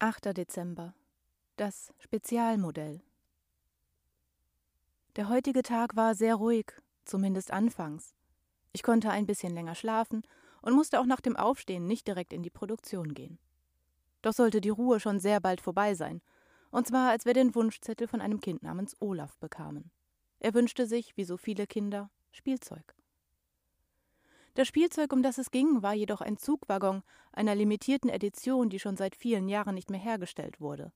8. Dezember. Das Spezialmodell. Der heutige Tag war sehr ruhig, zumindest anfangs. Ich konnte ein bisschen länger schlafen und musste auch nach dem Aufstehen nicht direkt in die Produktion gehen. Doch sollte die Ruhe schon sehr bald vorbei sein, und zwar als wir den Wunschzettel von einem Kind namens Olaf bekamen. Er wünschte sich, wie so viele Kinder, Spielzeug. Das Spielzeug, um das es ging, war jedoch ein Zugwaggon einer limitierten Edition, die schon seit vielen Jahren nicht mehr hergestellt wurde.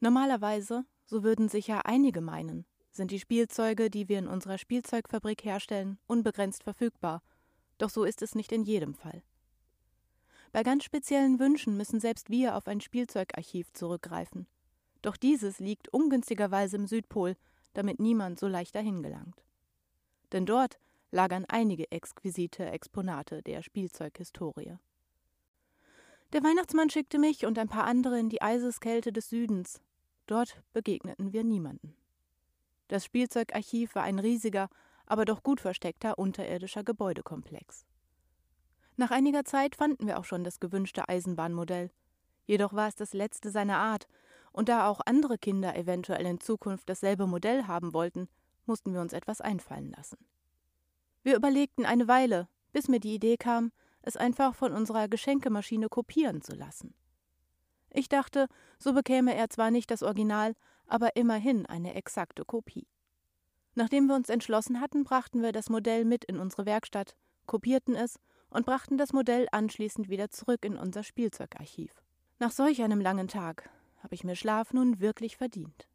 Normalerweise, so würden sicher einige meinen, sind die Spielzeuge, die wir in unserer Spielzeugfabrik herstellen, unbegrenzt verfügbar, doch so ist es nicht in jedem Fall. Bei ganz speziellen Wünschen müssen selbst wir auf ein Spielzeugarchiv zurückgreifen. Doch dieses liegt ungünstigerweise im Südpol, damit niemand so leicht dahin gelangt. Denn dort lagern einige exquisite Exponate der Spielzeughistorie. Der Weihnachtsmann schickte mich und ein paar andere in die Eiseskälte des Südens. Dort begegneten wir niemanden. Das Spielzeugarchiv war ein riesiger, aber doch gut versteckter unterirdischer Gebäudekomplex. Nach einiger Zeit fanden wir auch schon das gewünschte Eisenbahnmodell. Jedoch war es das letzte seiner Art, und da auch andere Kinder eventuell in Zukunft dasselbe Modell haben wollten, mussten wir uns etwas einfallen lassen. Wir überlegten eine Weile, bis mir die Idee kam, es einfach von unserer Geschenkemaschine kopieren zu lassen. Ich dachte, so bekäme er zwar nicht das Original, aber immerhin eine exakte Kopie. Nachdem wir uns entschlossen hatten, brachten wir das Modell mit in unsere Werkstatt, kopierten es und brachten das Modell anschließend wieder zurück in unser Spielzeugarchiv. Nach solch einem langen Tag habe ich mir Schlaf nun wirklich verdient.